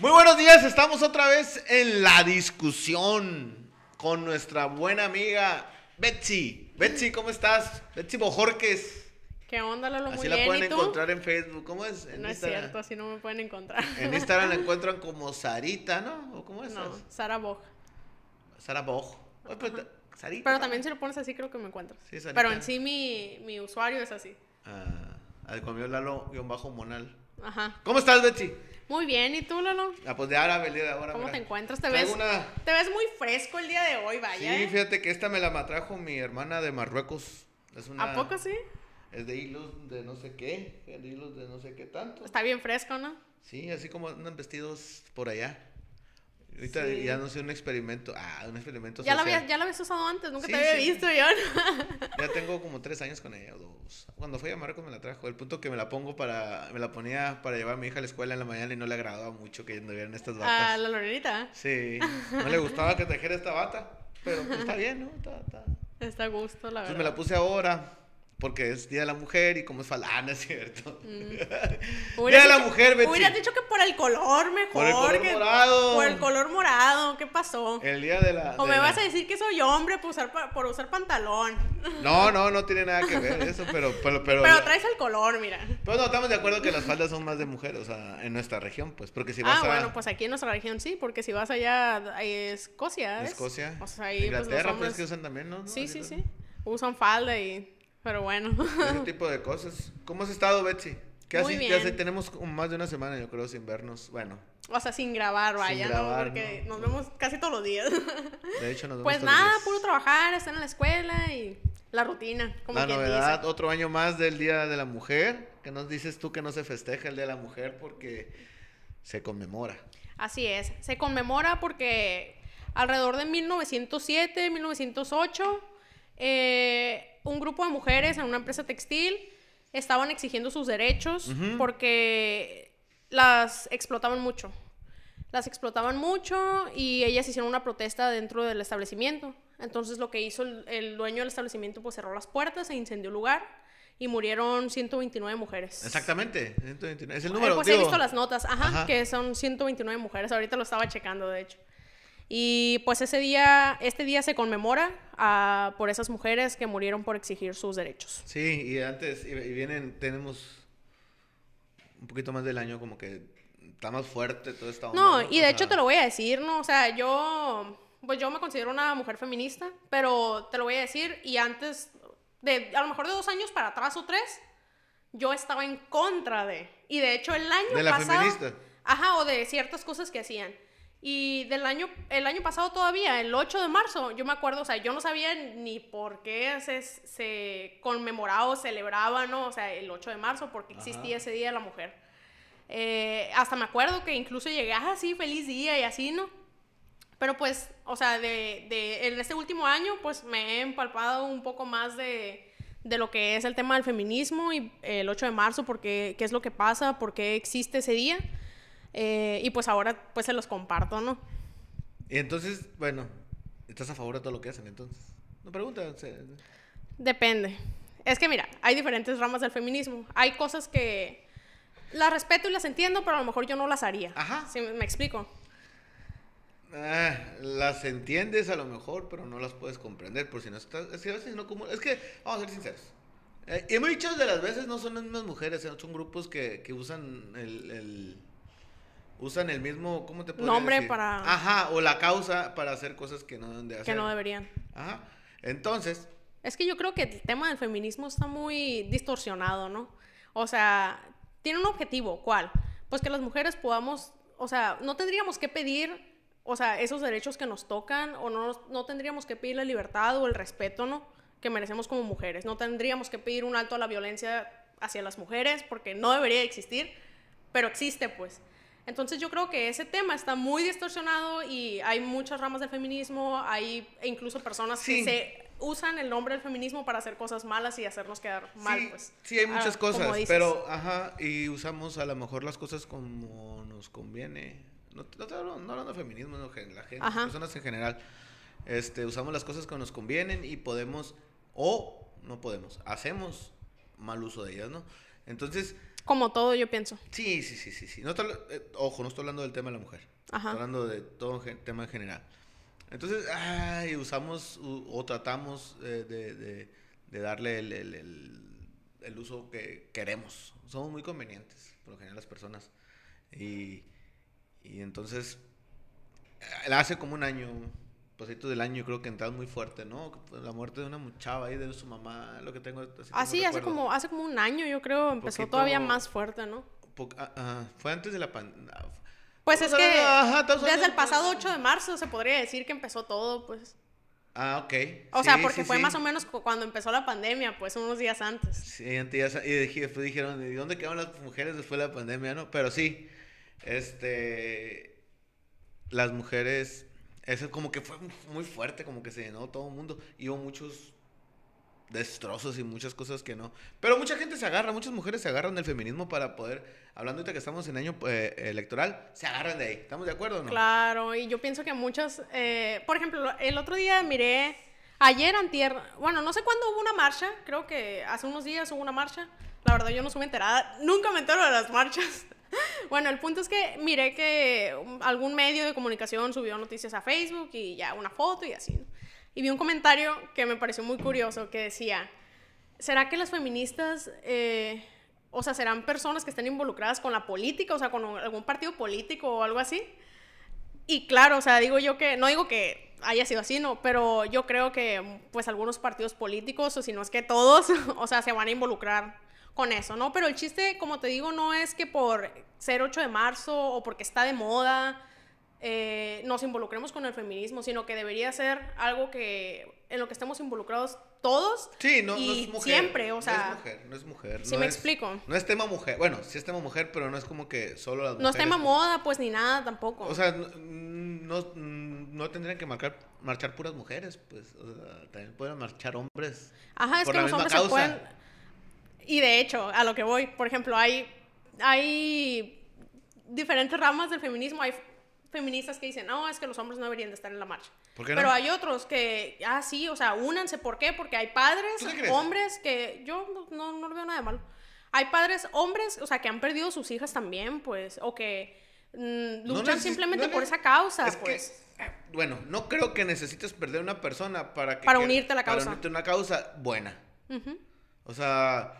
Muy buenos días, estamos otra vez en la discusión con nuestra buena amiga Betsy. Betsy, ¿cómo estás? Betsy Bojorques. ¿Qué onda, Lalo? Muy Así la bien, pueden ¿y tú? encontrar en Facebook. ¿Cómo es? En No es cierto, así no me pueden encontrar. En Instagram la encuentran como Sarita, ¿no? ¿O cómo es? No, Sara Bog. Sara Boj. Oye, pero ta- Sarita. Pero también si lo pones así creo que me encuentras. Sí, Sarita. Pero en sí mi, mi usuario es así. Ah, al conmigo Lalo-Monal. Ajá. ¿Cómo estás, Betsy? Muy bien, ¿y tú, Lalo? Ah, pues de árabe el día de ahora. ¿Cómo mira. te encuentras? ¿Te ves, una- te ves muy fresco el día de hoy, Sí, vaya. ¿eh? fíjate que esta me la matrajo mi hermana de Marruecos. Es una, ¿A poco sí? Es de hilos de no sé qué, de hilos de no sé qué tanto. Está bien fresco, ¿no? Sí, así como andan vestidos por allá. Ahorita Sí. ya no sé, un experimento. Ah, un experimento Ya la, social. había, ya la habías usado antes, nunca Sí, te había sí. visto yo. Ya tengo como tres años con ella, o dos. Cuando fui a Marruecos me la trajo. El punto que me la pongo para, me la ponía para llevar a mi hija a la escuela en la mañana y no le agradaba mucho que anduvieran estas batas. la Lorenita. Sí, no le gustaba que trajera esta bata, pero pues está bien, ¿no? Está, está. Está a gusto, la Entonces verdad. me la puse ahora porque es Día de la Mujer y como es falana, es cierto. Día Hubieras de la Mujer, Betsy. Hubieras dicho que por el color mejor. Por el color que- morado. Por el color morado, ¿qué pasó? El día de la. O de me la- vas a decir que soy hombre por usar, por usar pantalón. No, no, no tiene nada que ver eso, pero. Pero, pero, Pero traes el color, mira. pero no, estamos de acuerdo que las faldas son más de mujeres, o sea, en nuestra región, pues, porque si vas ah, a. bueno, pues aquí en nuestra región sí, porque si vas allá a Escocia, ¿ves? Escocia, O sea, ahí pues, los Inglaterra, pues, hombres... que usan también, ¿no? Sí, sí, sí. Usan falda y... Pero bueno. Ese tipo de cosas. ¿Cómo has estado, Betsy? ¿Qué Muy haces? bien. hace? Tenemos más de una semana, yo creo, sin vernos. Bueno, o sea, sin grabar, vaya, grabar, ¿no? Porque ¿no? nos vemos casi todos los días. de hecho nos vemos pues todos los nada, días. puro trabajar, estar en la escuela y la rutina, como La novedad, dice. otro año más del Día de la Mujer. que nos dices tú que no se festeja el Día de la Mujer porque se conmemora? Así es, se conmemora porque alrededor de 1907, 1908, eh, un grupo de mujeres en una empresa textil estaban exigiendo sus derechos porque las explotaban mucho. Las explotaban mucho y ellas hicieron una protesta dentro del establecimiento. Entonces lo que hizo el, el dueño del establecimiento pues cerró las puertas e incendió el lugar y murieron 129 mujeres. Exactamente, 129. es el Eh, número. pues digo, he visto las notas, ajá, Ajá. que son 129 mujeres. Ahorita lo estaba checando, de hecho. Y pues ese día, este día se conmemora ah, por esas mujeres que murieron por exigir sus derechos. Sí, y antes, y, vienen, tenemos un poquito más del año como que está más fuerte todo esta onda. No, y de O hecho sea, te lo voy a decir, ¿no? O sea, yo, pues yo me considero una mujer feminista, pero te lo voy a decir, y antes, de a lo mejor de dos años para atrás o tres, yo estaba en contra de. Y de hecho el año De la pasado. feminista. Ajá, o de ciertas cosas que hacían. Y del año, el año pasado todavía, el 8 de marzo, yo me acuerdo, o sea, yo no sabía ni por qué se, se conmemoraba o celebraba, ¿no? O sea, el 8 de marzo, porque existía ese Día de la Mujer. Eh, hasta me acuerdo que incluso llegué así, feliz día y así, ¿no? Pero pues, o sea, de, de, en este último año, pues me he empalpado un poco más de, de lo que es el tema del feminismo y el 8 de marzo, porque qué es lo que pasa, por qué existe ese día. Eh, y pues ahora pues se los comparto, ¿no? Y entonces, bueno, ¿estás a favor de todo lo que hacen entonces? No pregunta. se- Depende. Es que mira, hay diferentes ramas del feminismo. Hay cosas que las respeto y las entiendo, pero a lo mejor yo no las haría. Ajá. ¿Sí me me explico? Ah, las entiendes a lo mejor, pero no las puedes comprender por si no estás. Es que a veces no como. Es que, vamos a ser sinceros. Eh, y muchas de las veces no son las mismas mujeres, eh, son grupos que, que usan el, el- Usan el mismo. ¿Cómo te puedo Nombre decir? para- Ajá, o la causa para hacer cosas que no deben de hacer. Que no deberían. Ajá. Entonces, Es que yo creo que el tema del feminismo está muy distorsionado, ¿no? O sea, tiene un objetivo, ¿cuál? Pues que las mujeres podamos, o sea, no tendríamos que pedir, o sea, esos derechos que nos tocan, o no, no tendríamos que pedir la libertad o el respeto, ¿no? Que merecemos como mujeres. No tendríamos que pedir un alto a la violencia hacia las mujeres, porque no debería existir, pero existe, pues. Entonces yo creo que ese tema está muy distorsionado y hay muchas ramas del feminismo, hay incluso personas Sí. que se usan el nombre del feminismo para hacer cosas malas y hacernos quedar mal, sí, pues. sí, hay Ah, muchas como cosas, pero, ajá, y usamos a lo mejor las cosas como nos conviene. No, no, te hablo- no hablando de feminismo, no, la gente, Ajá. personas en general. Este, usamos las cosas que nos convienen y podemos, o no podemos, hacemos mal uso de ellas, ¿no? Entonces, Como todo, yo pienso. Sí, sí, sí, sí. sí. No estoy- eh, ojo, no estoy hablando del tema de la mujer. Ajá. Estoy hablando de todo el tema en general. Entonces, ay, usamos u- o tratamos eh, de, de- de darle el, el- el- el uso que queremos. Somos muy convenientes, por lo general, las personas. Y, y entonces, eh, hace como un año, pasito del año, creo que entraba muy fuerte, ¿no? La muerte de una chava ahí, de su mamá, lo que tengo. así como Así, hace como, hace como un año, yo creo, empezó Poquito- todavía más fuerte, ¿no? Ah, ah, fue antes de la pandemia. Pues es que Ajá, desde el pasado 8 de marzo se podría decir que empezó todo, pues. Ah, ok. O sea, Sí, porque sí, fue sí. más o menos cu- cuando empezó la pandemia, pues unos días antes. Sí, antes ya y después dijeron, ¿y dónde quedaron las mujeres después de la pandemia, no? Pero sí, este, las mujeres, eso como que fue muy fuerte, como que se llenó todo el mundo, y hubo muchos destrozos y muchas cosas que no. Pero mucha gente se agarra, muchas mujeres se agarran del feminismo para poder, hablando ahorita que estamos en año eh, electoral, se agarran de ahí. ¿Estamos de acuerdo o no? Claro, y yo pienso que muchas, eh, por ejemplo, el otro día miré, ayer antier, bueno, no sé cuándo hubo una marcha, creo que hace unos días hubo una marcha, la verdad yo no estuve enterada, nunca me entero de las marchas. Bueno, el punto es que miré que algún medio de comunicación subió noticias a Facebook y ya una foto y así. ¿no? Y vi un comentario que me pareció muy curioso que decía, ¿será que las feministas, eh, o sea, serán personas que estén involucradas con la política, o sea, con algún partido político o algo así? Y claro, o sea, digo yo que, no digo que haya sido así, no, pero yo creo que pues algunos partidos políticos, o si no es que todos, o sea, se van a involucrar con eso, ¿no? Pero el chiste, como te digo, no es que por ser 8 de marzo o porque está de moda eh, nos involucremos con el feminismo, sino que debería ser algo que en lo que estemos involucrados todos Sí, no, no y es mujer. siempre, o sea, No es mujer, no es mujer. ¿sí no me es- explico? No es tema mujer. Bueno, sí es tema mujer, pero no es como que solo las mujeres. no es tema moda, pues ni nada tampoco. O sea, no, no, no tendrían que marcar, marchar puras mujeres, pues. O sea, también pueden marchar hombres. Ajá, es por que la los misma hombres causa. se pueden. Y de hecho, a lo que voy, por ejemplo, hay, hay diferentes ramas del feminismo. Hay feministas que dicen, no, es que los hombres no deberían de estar en la marcha. ¿Por qué no? Pero hay otros que, ah, sí, o sea, únanse. ¿Por qué? Porque hay padres, hombres que yo no, no, veo nada de malo. Hay padres, hombres, o sea, que han perdido sus hijas también, pues, o que mm, luchan simplemente por esa causa, es que, pues. eh, bueno, no creo que necesites perder una persona para que Para que- unirte a la causa. Para unirte a una causa buena. O sea,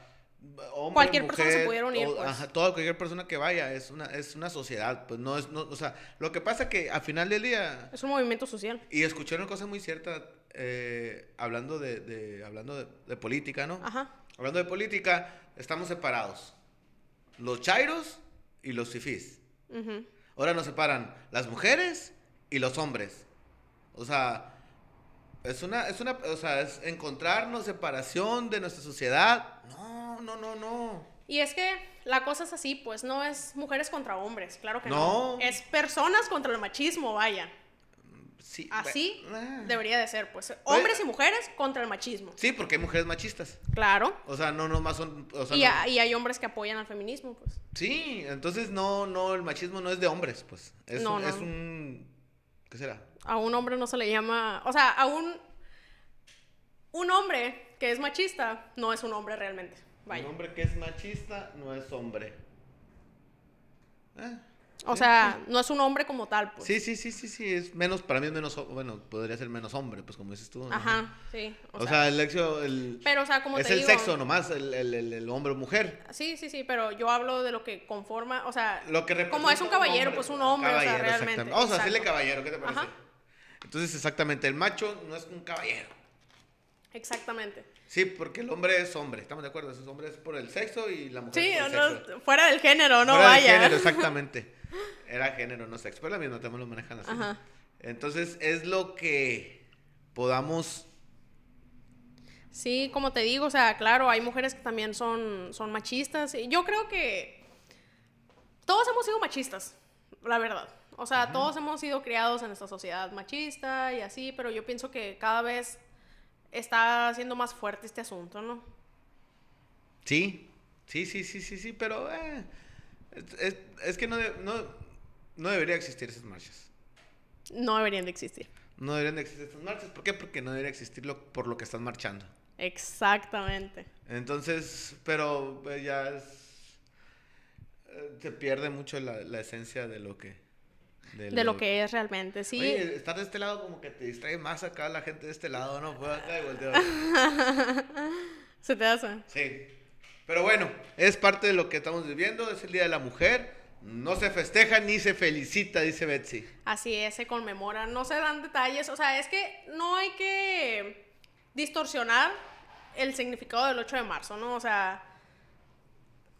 hombre, Cualquier persona se pudiera unir, todo- pues. ajá, toda cualquier persona que vaya es una es una sociedad, pues no es no, o sea, lo que pasa que al final del día Es un movimiento social. y escuché una cosa muy cierta eh, hablando de, de- hablando de, de política, ¿no? Ajá. Hablando de política, estamos separados. Los chairos y los fifís. Ujú. Ahora nos separan las mujeres y los hombres. O sea, es una, es una, o sea, es encontrarnos separación de nuestra sociedad. No, no, no, no. Y es que la cosa es así, pues no es mujeres contra hombres, claro que No. no. Es personas contra el machismo, vaya. Sí, Así bueno, ah. debería de ser, pues hombres y mujeres contra el machismo. Sí, porque hay mujeres machistas. Claro. O sea, no nomás son, o sea, Y, no- ha- y hay hombres que apoyan al feminismo, pues. Sí, entonces no, no, el machismo no es de hombres, pues. Es, No, un, no. es un, ¿qué será? A un hombre no se le llama, o sea, a un un hombre que es machista no es un hombre realmente. Vaya. Un hombre que es machista no es hombre. Ah, O sea, no es un hombre como tal, pues. Sí, sí, sí, sí, sí, es menos, para mí es menos, bueno, podría ser menos hombre, pues como dices tú. ¿no? Ajá, sí. O, sea, el sexo, el, pero o sea, como es te el digo, sexo nomás, el, el, el, el hombre o mujer. Sí, sí, sí, pero yo hablo de lo que conforma, o sea, Lo que como es un caballero, hombre, pues un hombre, o sea, realmente. Vamos a decirle exacto. caballero, ¿qué te parece? Ajá. Entonces, exactamente, el macho no es un caballero. Exactamente. Sí, porque el hombre es hombre, estamos de acuerdo, ese hombre es por el sexo y la mujer Sí, es por el no, sexo. fuera del género, no Fuera vaya. género, exactamente. Era género, no sexo. Pero la misma también lo manejan así. Ajá. Entonces, es lo que podamos. Sí, como te digo, o sea, claro, hay mujeres que también son, son machistas. Y yo creo que todos hemos sido machistas, la verdad. O sea, todos hemos sido criados en esta sociedad machista y así, pero yo pienso que cada vez está siendo más fuerte este asunto, ¿no? Sí, sí, sí, sí, sí, sí, pero. eh, es, es- es que no, de- no, no debería existir esas marchas. No deberían de existir. No deberían de existir esas marchas. ¿Por qué? Porque no debería existir lo, por lo que están marchando. Exactamente. Entonces, pero eh, ya es. eh, se pierde mucho la, la esencia de lo que... De lo que es realmente, sí. Oye, estar de este lado como que te distrae más acá la gente de este lado, ¿no? Pues acá y volteo. ¿Se te hace? Sí. Pero bueno, es parte de lo que estamos viviendo, es el Día de la Mujer. No se festeja ni se felicita, dice Betsy. Así es, se conmemora, no se dan detalles, o sea, es que no hay que distorsionar el significado del 8 de marzo, ¿no? O sea,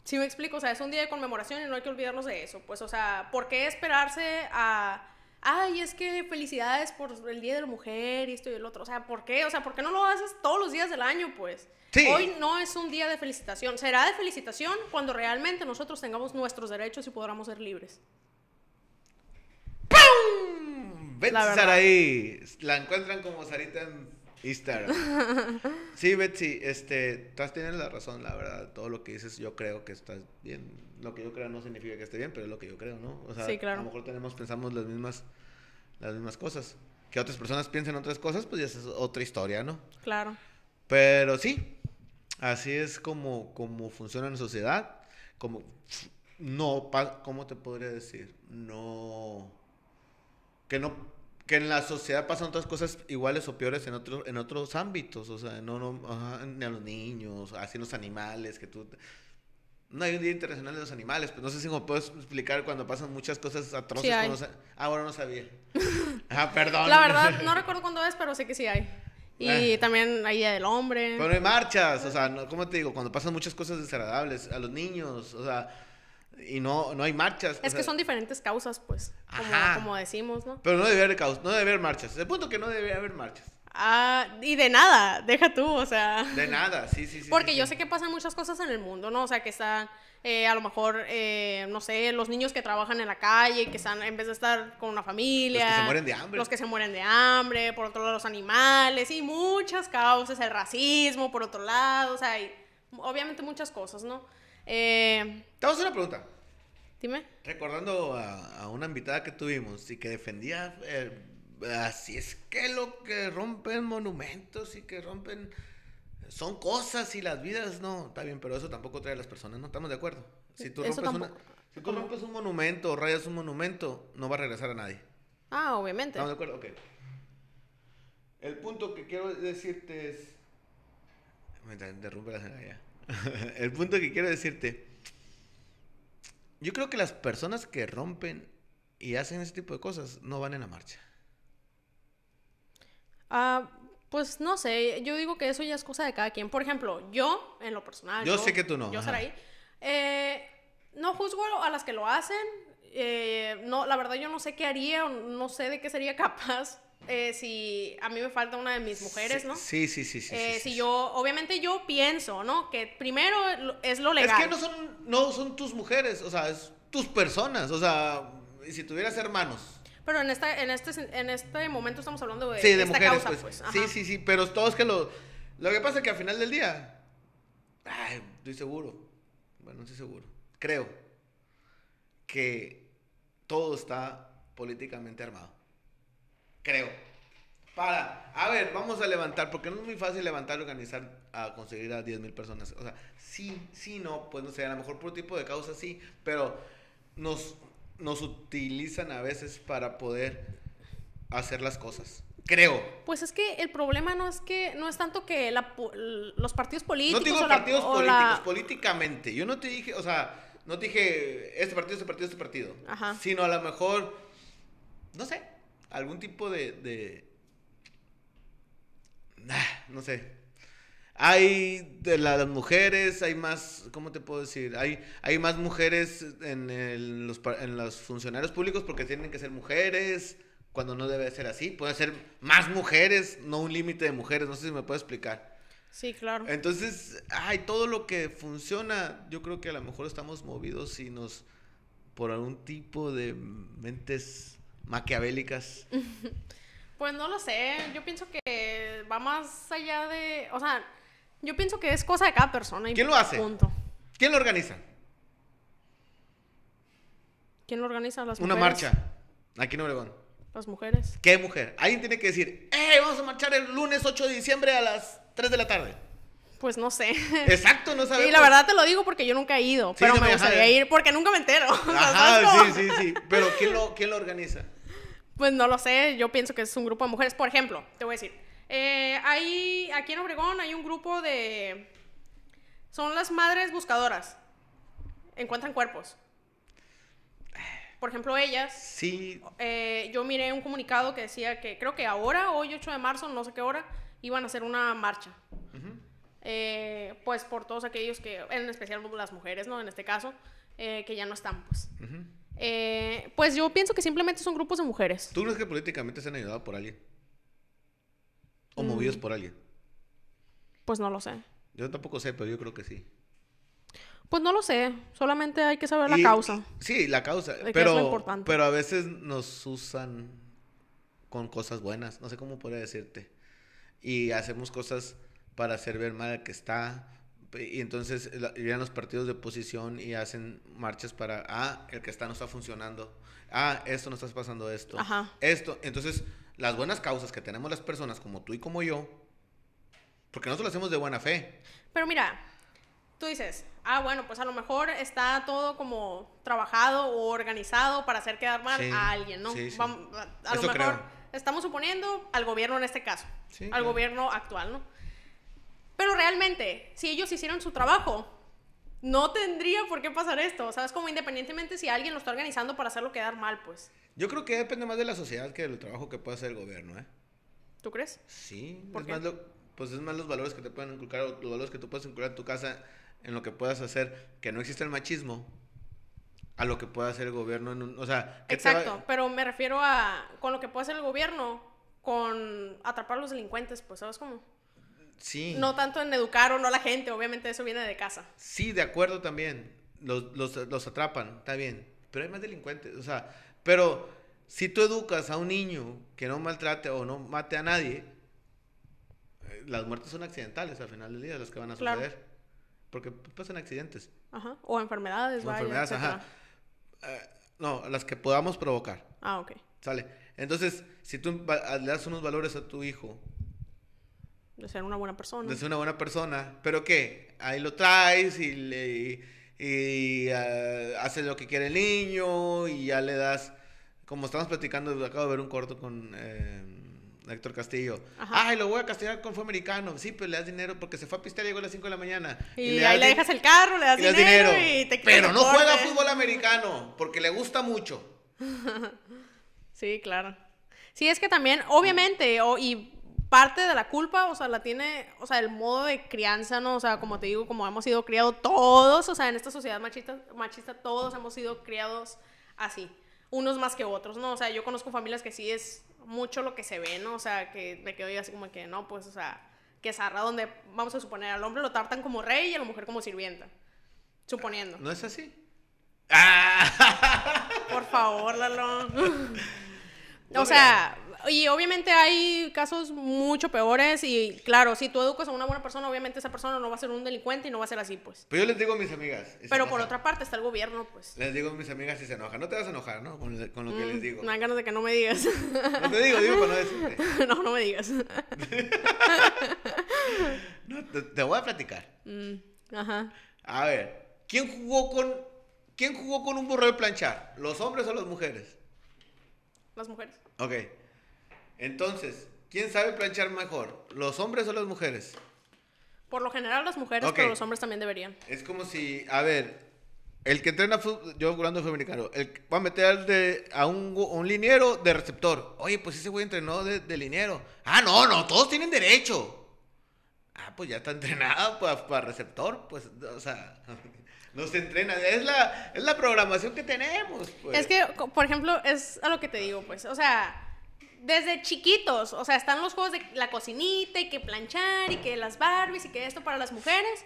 si me explico, o sea, es un día de conmemoración y no hay que olvidarnos de eso, pues, o sea, ¿por qué esperarse a ay, es que felicidades por el Día de la Mujer y esto y el otro. O sea, ¿por qué? O sea, ¿por qué no lo haces todos los días del año, pues? Sí. Hoy no es un día de felicitación. Será de felicitación cuando realmente nosotros tengamos nuestros derechos y podamos ser libres. ¡Pum! La verdad. Saraí. La encuentran como Sarita en Instagram. Sí, Betsy, este, tú tienes la razón, la verdad. Todo lo que dices, yo creo que estás bien. Lo que yo creo no significa que esté bien, pero es lo que yo creo, ¿no? O sea, Sí, claro. a lo mejor tenemos, pensamos las mismas, las mismas cosas. Que otras personas piensen otras cosas, pues ya es otra historia, ¿no? Claro. Pero sí, así es como, como funciona en la sociedad. Como no, pa- ¿cómo te podría decir? No, que no, que en la sociedad pasan otras cosas iguales o peores en otros, en otros ámbitos. O sea, no, no, ajá, ni a los niños, así los animales, que tú. No hay un día internacional de los animales, pero no sé si me puedes explicar cuando pasan muchas cosas atroces. Sí hay. los ah, ahora no sabía. Ah, perdón. La verdad, no recuerdo cuándo es, pero sé que sí hay. Y Eh. también hay Día del Hombre. Pero hay marchas, o sea, no, ¿cómo te digo? Cuando pasan muchas cosas desagradables a los niños, o sea, y no, no hay marchas. o Es que son diferentes causas, pues, como, como decimos, ¿no? Pero no debe haber caos, no debe haber marchas. El punto que no debe haber marchas. Ah, y de nada, deja tú, o sea. De nada, sí, sí, sí. Porque sí, yo sí. sé que pasan muchas cosas en el mundo, ¿no? O sea, que están, eh, a lo mejor, eh, no sé, los niños que trabajan en la calle, que están, en vez de estar con una familia. Los que se mueren de hambre. Los que se mueren de hambre, por otro lado, los animales, y muchas causas, el racismo, por otro lado, o sea, y obviamente muchas cosas, ¿no? Eh, Te vamos a hacer una pregunta. dime. Recordando a, a una invitada que tuvimos y que defendía, eh, así es que lo que rompen monumentos y que rompen son cosas y las vidas, no, está bien, pero eso tampoco trae a las personas, ¿no? Estamos de acuerdo. Si tú, rompes, una- si tú rompes un monumento o rayas un monumento, no va a regresar a nadie. Ah, obviamente. ¿Estamos de acuerdo? Ok. El punto que quiero decirte es... Me interrumpe la ya. El punto que quiero decirte... Yo creo que las personas que rompen y hacen ese tipo de cosas no van en la marcha. Ah, pues no sé, yo digo que eso ya es cosa de cada quien. Por ejemplo, yo, en lo personal. Yo sé que tú no, Yo. Saraí, eh, no juzgo a las que lo hacen. eh, no, la verdad, yo no sé qué haría, no sé de qué sería capaz eh, si a mí me falta una de mis mujeres, Sí, ¿no? Sí, sí, sí, sí. Eh, sí, si yo, obviamente yo pienso, ¿no? Que primero es lo Es legal. que no son, no son tus mujeres, o sea, es tus personas, o sea, y si tuvieras hermanos. Pero en, esta, en, este, en este momento estamos hablando de, Sí, de esta mujeres, causa, pues. pues. sí, sí, sí, pero todos que lo... Lo que pasa es que al final del día... Ay, estoy seguro. Bueno, no estoy seguro. Creo que todo está políticamente armado. Creo. Para, a ver, vamos a levantar, porque no es muy fácil levantar, organizar, a conseguir a 10 mil personas. O sea, sí, sí, no, pues no sé, a lo mejor por tipo de causa sí, pero nos, nos utilizan a veces para poder hacer las cosas. Creo. Pues es que el problema no es que no es tanto que la los partidos políticos No digo o la- partidos o políticos, la- políticamente. Yo no te dije, o sea, no te dije este partido, este partido, este partido. Ajá. Sino a lo mejor, no sé, algún tipo de. de Ah, no sé. Hay de la- las mujeres, hay más, ¿cómo te puedo decir? Hay, hay más mujeres en, el- los, en los funcionarios públicos porque tienen que ser mujeres, cuando no debe ser así. Pueden ser más mujeres, no un límite de mujeres, no sé si me puedo explicar. Sí, claro. Entonces, ay, todo lo que funciona, yo creo que a lo mejor estamos movidos y nos por algún tipo de mentes maquiavélicas. Pues no lo sé, yo pienso que va más allá de, o sea, yo pienso que es cosa de cada persona y ¿Quién lo hace? Punto. ¿Quién lo organiza? ¿Quién lo organiza? Las Una mujeres. marcha aquí en Obregón. Las mujeres. ¿Qué mujer? Alguien tiene que decir, ¡eh! Vamos a marchar el lunes 8 de diciembre a las 3 de la tarde. Pues no sé. Exacto, no sabemos. Y la verdad te lo digo porque yo nunca he ido, Sí, pero no me me- gustaría ir porque nunca me entero. O sea, ¿sabes Ajá, sí, sí, sí. Pero ¿quién lo, quién lo organiza? Pues no lo sé, yo pienso que es un grupo de mujeres. Por ejemplo, te voy a decir, eh, hay, aquí en Obregón hay un grupo de... Son las madres buscadoras. Encuentran cuerpos. Por ejemplo, ellas, Sí, eh, yo miré un comunicado que decía que creo que ahora, hoy 8 de marzo, no sé qué hora, iban a hacer una marcha. Eh, pues por todos aquellos que, en especial las mujeres, ¿no? En este caso, que ya no están, pues. Eh, pues yo pienso que simplemente son grupos de mujeres. ¿tú crees que políticamente se han ayudado por alguien? ¿O movidos por alguien? Pues no lo sé. Yo tampoco sé, pero yo creo que sí. Pues no lo sé, solamente hay que saber la causa. Sí, la causa. Es Pero, lo importante. pero a veces nos usan con cosas buenas. No sé cómo podría decirte. Y hacemos cosas para hacer ver mal al que está. Y entonces llegan los partidos de oposición y hacen marchas para, ah, el que está no está funcionando. Ah, esto no está pasando esto. Ajá. Esto. Entonces, las buenas causas que tenemos las personas como tú y como yo, porque nosotros lo hacemos de buena fe. Pero mira, tú dices, ah, bueno, pues a lo mejor está todo como trabajado o organizado para hacer quedar mal Sí, a alguien, ¿no? sí, sí. Vam- a a lo mejor creo. estamos suponiendo al gobierno en este caso, Sí, al claro. gobierno actual, ¿no? Pero realmente, si ellos hicieron su trabajo, no tendría por qué pasar esto, ¿sabes? Como independientemente si alguien lo está organizando para hacerlo quedar mal, pues. Yo creo que depende más de la sociedad que del trabajo que pueda hacer el gobierno, ¿eh? ¿Tú crees? Sí, ¿Por es qué? más lo- pues es más los valores que te pueden inculcar, o los valores que tú puedes inculcar en tu casa, en lo que puedas hacer, que no existe el machismo, a lo que pueda hacer el gobierno en un, o sea, ¿qué te va- Exacto, pero me refiero a con lo que puede hacer el gobierno con atrapar a los delincuentes, pues, ¿sabes cómo? Sí, No tanto en educar o no a la gente, obviamente eso viene de casa. sí, de acuerdo también, los, los, los atrapan, está bien, pero hay más delincuentes, o sea, pero si tú educas a un niño que no maltrate o no mate a nadie, eh, las muertes son accidentales al final del día, las que van a Claro. suceder, porque pasan accidentes. Ajá. O enfermedades, O vaya, enfermedades, etcétera. ajá. Eh, no, las que podamos provocar. Ah, ok. Sale. Entonces, si tú le das unos valores a tu hijo, De ser una buena persona. de ser una buena persona, pero ¿qué? Ahí lo traes y le y, ah, hace lo que quiere el niño y ya le das, como estamos platicando, acabo de ver un corto con eh, Héctor Castillo. Ajá. Ay, lo voy a castigar con fue americano. Sí, pero le das dinero porque se fue a pistear y llegó a las 5 de la mañana. Y, das ahí le dejas el carro, le das y le dinero, dinero. y te pero no juega fútbol americano porque le gusta mucho. Sí, claro. Sí, es que también, obviamente, o- y parte de la culpa, o sea, la tiene, o sea, el modo de crianza, ¿no? O sea, como te digo, como hemos sido criados todos, o sea, en esta sociedad machista, machista todos hemos sido criados así, unos más que otros, ¿no? O sea, yo conozco familias que sí es mucho lo que se ve, ¿no? O sea, que me quedo yo así como que, no, pues, o sea, que zarra donde, vamos a suponer, al hombre lo tratan como rey y a la mujer como sirvienta. Suponiendo. ¿No es así? Ah. Por favor, Lalo. o sea, y obviamente hay casos mucho peores y claro, si tú educas a una buena persona, obviamente esa persona no va a ser un delincuente y no va a ser así, pues. Pero yo les digo a mis amigas. Pero por otra parte está el gobierno, pues. Les digo a mis amigas y se enojan. No te vas a enojar, ¿no? Con, con lo que les digo. Mm, Me dan ganas de que no me digas. No te digo, digo para no decirte. no, no me digas. No, te, te voy a platicar. Mm, Ajá. A ver, ¿quién jugó con quién jugó con un burro de planchar? ¿Los hombres o las mujeres? Las mujeres. Ok. Entonces, ¿quién sabe planchar mejor? ¿Los hombres o las mujeres? Por lo general las mujeres, pero los hombres también deberían. Es como si, a ver, el que entrena fútbol, yo jugando fútbol americano, el que va a meter al de- a un, liniero de receptor. Oye, pues ese güey entrenó de, de liniero. Ah, no, no, todos tienen derecho. Ah, pues ya está entrenado para, para receptor, pues, o sea, no se entrena. Es la, es la programación que tenemos, pues. Es que, por ejemplo, es a lo que te digo, pues, o sea, desde chiquitos, o sea, están los juegos de la cocinita y que planchar y que las Barbies y que esto para las mujeres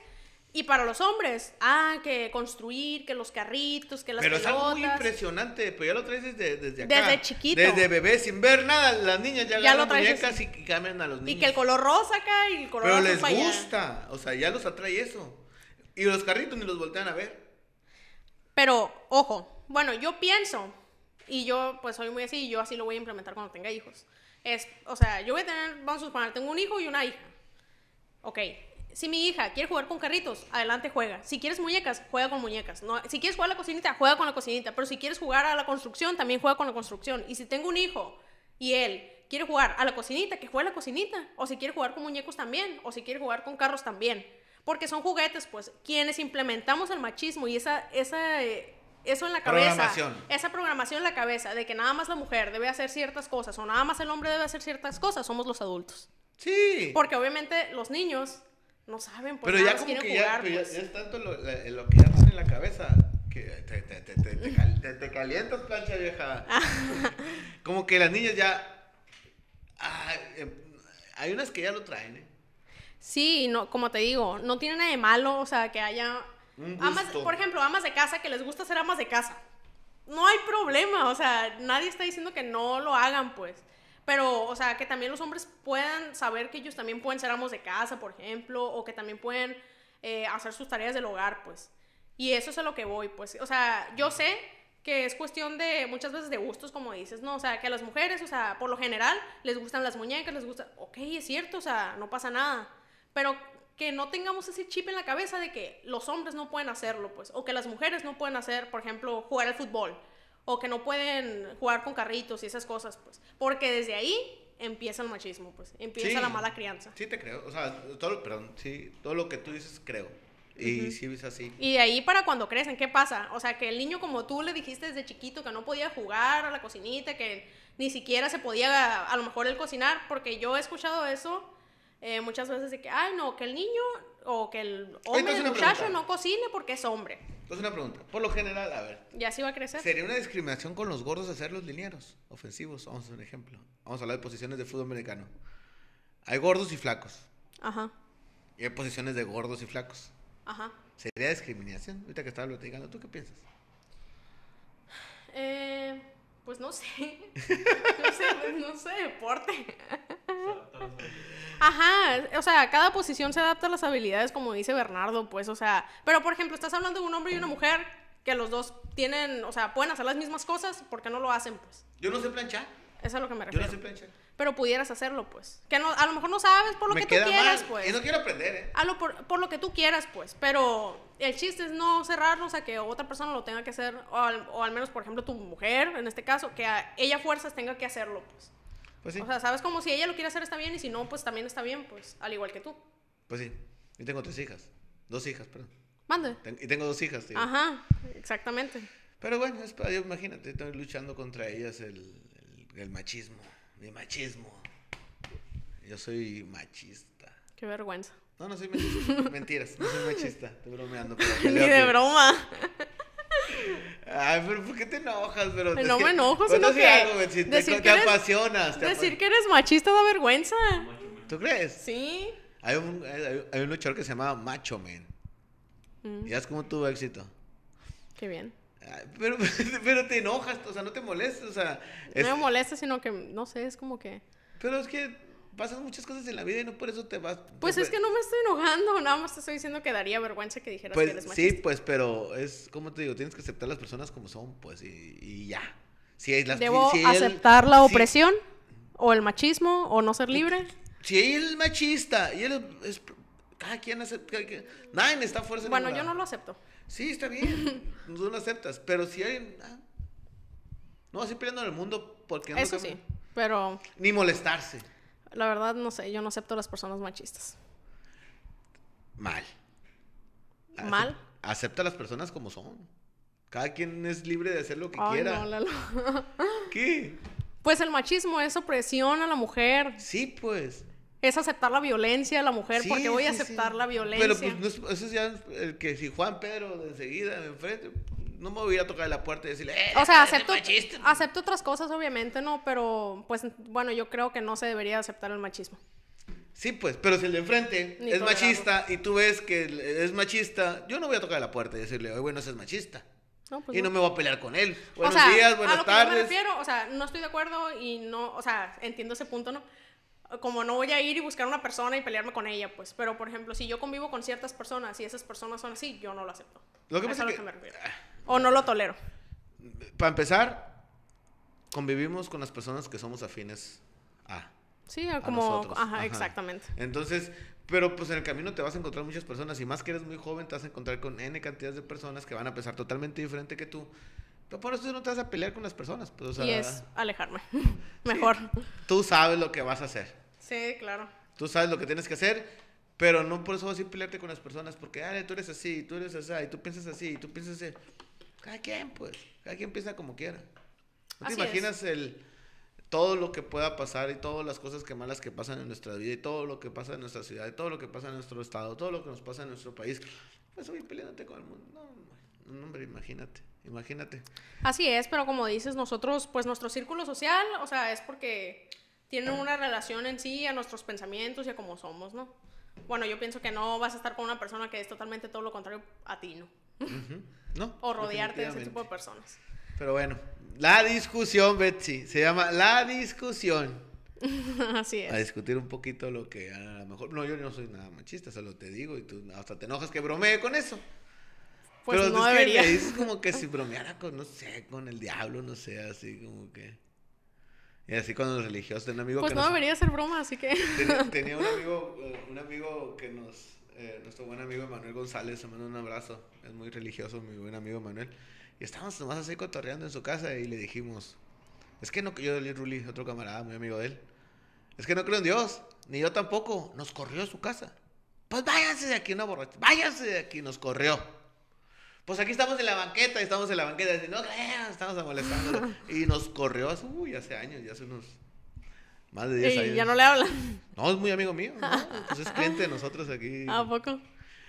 y para los hombres, ah, que construir, que los carritos, que las Pero es algo muy pelotas. impresionante, pero ya lo traes desde, desde acá. Desde chiquito. Desde bebé, sin ver nada, las niñas ya, Ya lo traes muñecas y, y cambian a los niños. Y que el color rosa acá y el color Pero les gusta, o sea, ya los atrae eso. Y los carritos ni los voltean a ver. Pero, ojo, bueno, yo pienso, y yo pues soy muy así, y yo así lo voy a implementar cuando tenga hijos. Es, o sea, yo voy a tener, vamos a suponer, tengo un hijo y una hija. Ok, si mi hija quiere jugar con carritos, adelante juega. Si quieres muñecas, juega con muñecas. No, si quieres jugar a la cocinita, juega con la cocinita. Pero si quieres jugar a la construcción, también juega con la construcción. Y si tengo un hijo y él quiere jugar a la cocinita, que juegue a la cocinita. O si quiere jugar con muñecos también. O si quiere jugar con carros también. Porque son juguetes, pues, quienes implementamos el machismo y esa, esa, eh, eso en la cabeza. Programación. Esa programación en la cabeza de que nada más la mujer debe hacer ciertas cosas o nada más el hombre debe hacer ciertas cosas, somos los adultos. Sí. Porque obviamente los niños no saben, pues pero nada ya como quieren que ya, jugar, pero ya- pues. ya es tanto lo, la- lo que ya tienen en la cabeza que te, te, te, te, te cal- te- te calientas, plancha vieja. como que las niñas ya... ah, eh, hay unas que ya lo traen, ¿eh? Sí, no, como te digo, no tiene nada de malo, o sea, que haya Un amas, por ejemplo, amas de casa que les gusta ser amas de casa. No hay problema, o sea, nadie está diciendo que no lo hagan, pues. Pero, o sea, que también los hombres puedan saber que ellos también pueden ser amos de casa, por ejemplo, o que también pueden eh, hacer sus tareas del hogar, pues. Y eso es a lo que voy, pues. O sea, yo sé que es cuestión de muchas veces de gustos, como dices, ¿no? O sea, que a las mujeres, o sea, por lo general, les gustan las muñecas, les gusta, ok, es cierto, o sea, no pasa nada. Pero que no tengamos ese chip en la cabeza de que los hombres no pueden hacerlo, pues, o que las mujeres no pueden hacer, por ejemplo, jugar al fútbol, o que no pueden jugar con carritos y esas cosas, pues, porque desde ahí empieza el machismo, pues, empieza Sí. la mala crianza. Sí te creo, o sea, todo, perdón, sí, todo lo que tú dices creo. Y sí es así. Y de ahí para cuando crecen, ¿qué pasa? O sea, que el niño como tú le dijiste desde chiquito que no podía jugar a la cocinita, que ni siquiera se podía a lo mejor él cocinar, porque yo he escuchado eso eh, muchas veces de que, ay, no, que el niño o que el hombre, el muchacho pregunta. no cocine porque es hombre. Entonces una pregunta, por lo general, a ver, Y así va a crecer. ¿sería una discriminación con los gordos hacer los linieros ofensivos? Vamos a hacer un ejemplo. Vamos a hablar de posiciones de fútbol americano. Hay gordos y flacos. Ajá, Y hay posiciones de gordos y flacos. ajá. ¿Sería discriminación? Ahorita que estaba platicando, ¿tú qué piensas? Eh, pues no sé. no sé, pues no sé, deporte. Ajá, o sea, cada posición se adapta a las habilidades, como dice Bernardo, pues, o sea, pero por ejemplo, estás hablando de un hombre y una mujer que los dos tienen, o sea, pueden hacer las mismas cosas, ¿por qué no lo hacen, pues? Yo no sé planchar. Eso es a lo que me Yo refiero. no sé planchar. Pero pudieras hacerlo, pues. Que no, a lo mejor no sabes por lo Me que tú queda quieras, mal. pues. Y no quiero aprender, ¿eh? A lo por, por lo que tú quieras, pues. Pero el chiste es no cerrarnos a que otra persona lo tenga que hacer, o al, o al menos, por ejemplo, tu mujer, en este caso, que a ella fuerzas tenga que hacerlo, pues. Pues sí. O sea, sabes como si ella lo quiere hacer está bien y si no, pues también está bien, pues, al igual que tú. Pues sí. Yo tengo tres hijas. Dos hijas, perdón. Mande. Ten- Y tengo dos hijas, tío. Ajá, exactamente. Pero bueno, es para, yo, imagínate, estoy luchando contra ellas el, el, el machismo. Mi machismo. Yo soy machista. Qué vergüenza. No, no soy machista. Mentiras, no soy machista. Estoy bromeando. Pero Ni de broma. Ay, pero ¿por qué te enojas? Pero es No me enojo, pues sino que algo, te, decir te que eres- apasionas. te Decir que eres machista da vergüenza. ¿Tú crees? Sí. Hay un, hay, hay un luchador que se llama Macho Man. Mm, ¿Y sabes cómo tuvo éxito? qué bien. Ay, Pero, pero te enojas, o sea, no te molestas, o sea. es- No me molesta, sino que, no sé, es como que... pero es que pasan muchas cosas en la vida y no por eso te vas. Pues es que no me estoy enojando, nada más te estoy diciendo que daría vergüenza que dijeras que Pues eres sí, machista. pues, pero es, como te digo, tienes que aceptar a las personas como son, pues, y, y ya. Si hay las, ¿Debo si aceptar la si- opresión? ¿O el machismo? ¿O no ser libre? Si él es machista y él es. Cada quien acepta. cada quien- nadie está fuerza. Bueno, ninguna. yo no lo acepto. Sí, está bien. tú lo aceptas. Pero si hay. ah, no, así peleando en el mundo porque no Eso sí, pero Ni molestarse. La verdad no sé, yo no acepto a las personas machistas. Mal. ¿Mal? Acepta a las personas como son. Cada quien es libre de hacer lo que Ay, quiera. no, Lalo. ¿Qué? Pues el machismo es opresión a la mujer, Sí, pues. es aceptar la violencia de la mujer, Sí, porque voy a aceptar sí. la violencia. Pero pues no es- eso es ya el que si Juan Pedro de enseguida de enfrente, no me voy a a tocar la puerta y decirle, eh, o sea, acepto, machista". acepto otras cosas, obviamente, ¿no? Pero, pues, bueno, yo creo que no se debería aceptar el machismo. Sí, pues, pero si el de enfrente Ni es tolerarlo. machista y tú ves que es machista, yo no voy a tocar la puerta y decirle, oye, bueno, ese es machista. No, pues y no no. me voy a pelear con él. o Buenos sea, días, a buenas lo que yo me tardes. refiero, o sea, no estoy de acuerdo y no, o sea, entiendo ese punto, ¿no? Como no voy a ir y buscar una persona y pelearme con ella, pues. Pero, por ejemplo, si yo convivo con ciertas personas y esas personas son así, yo no lo acepto. Lo que pasa es a lo que- que me refiero. O no lo tolero. Para empezar, convivimos con las personas que somos afines a. Sí, a como... Ajá, Ajá. exactamente. Entonces, pero pues en el camino te vas a encontrar muchas personas y más que eres muy joven te vas a encontrar con N cantidades de personas que van a pensar totalmente diferente que tú. Pero por eso no te vas a pelear con las personas. Pues, o sea, y es alejarme. Mejor. tú sabes lo que vas a hacer. Sí, claro. Tú sabes lo que tienes que hacer, pero no por eso vas a ir pelearte con las personas, porque, ah, tú eres así, tú eres así, y tú piensas así, y tú piensas así. Cada quien, pues, cada quien piensa como quiera. ¿No te Así es. imaginas el todo lo que pueda pasar y todas las cosas que malas que pasan en nuestra vida y todo lo que pasa en nuestra ciudad y todo lo que pasa en nuestro estado, todo lo que nos pasa en nuestro país? Pues voy peleándote con el mundo. No, no, hombre, imagínate, imagínate. Así es, pero como dices, nosotros, pues nuestro círculo social, o sea, es porque tienen una relación en sí a nuestros pensamientos y a cómo somos, ¿no? Bueno, yo pienso que no vas a estar con una persona que es totalmente todo lo contrario a ti, ¿no? O rodearte de ese tipo de personas. Pero bueno, la discusión, Betsy, se llama la discusión. Así A es. discutir un poquito lo que a lo mejor. No, yo no soy nada machista, solo te digo y tú hasta te enojas que bromee con eso. Pues Pero no es que debería. me dices como que si bromeara con, no sé, con el diablo, no sé, así como que. Y así con los religiosos, un amigo Pues que no nos- debería ser broma, así que... tenía, tenía un amigo, eh, un amigo que nos, eh, nuestro buen amigo Manuel González, le mando un abrazo, es muy religioso, mi buen amigo Manuel, y estábamos nomás así cotorreando en su casa y le dijimos, es que no, yo, Ruli, otro camarada, muy amigo de él, es que no creo en Dios, ni yo tampoco, nos corrió a su casa, pues váyanse de aquí, una borracha, váyanse de aquí, nos corrió. Pues aquí estamos en la banqueta, estamos en la banqueta, y no estamos molestándolo. Y nos corrió hace, uy, hace años, ya hace unos más de 10 Y años. ya no le hablan. No, es muy amigo mío. ¿no? Pues es cliente de nosotros aquí. ¿A poco?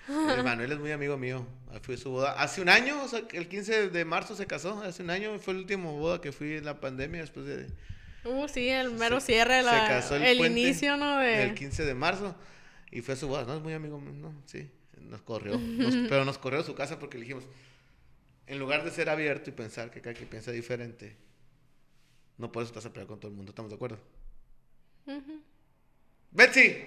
Eh, Manuel es muy amigo mío. Ah, Fue su boda. Hace un año, o sea, el 15 de marzo se casó. Hace un año fue el último boda que fui en la pandemia después de. Uh, sí, el mero se- cierre, se la, casó el, puente inicio, ¿no? De... El 15 de marzo. Y fue su boda. No, es muy amigo mío. No, sí. Nos corrió. Nos- pero nos corrió a su casa porque le dijimos: en lugar de ser abierto y pensar que cada quien piensa diferente, no por eso estás a pelear con todo el mundo. ¿Estamos de acuerdo? Betsy,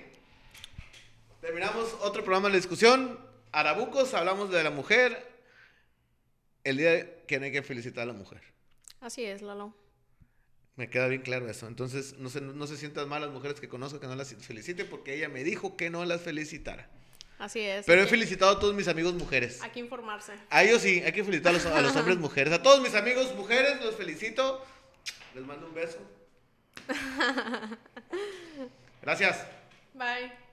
terminamos otro programa de discusión. Arabucos, hablamos de la mujer. El día que no hay que felicitar a la mujer. Así es, Lalo. Me queda bien claro eso. Entonces, no se, no se sientan mal las mujeres que conozco que no las felicite porque ella me dijo que no las felicitara. Así es. Pero he felicitado a todos mis amigos mujeres. Hay que informarse. A ellos sí, hay que felicitar a los, a los hombres mujeres. A todos mis amigos mujeres los felicito. Les mando un beso. Gracias. Bye.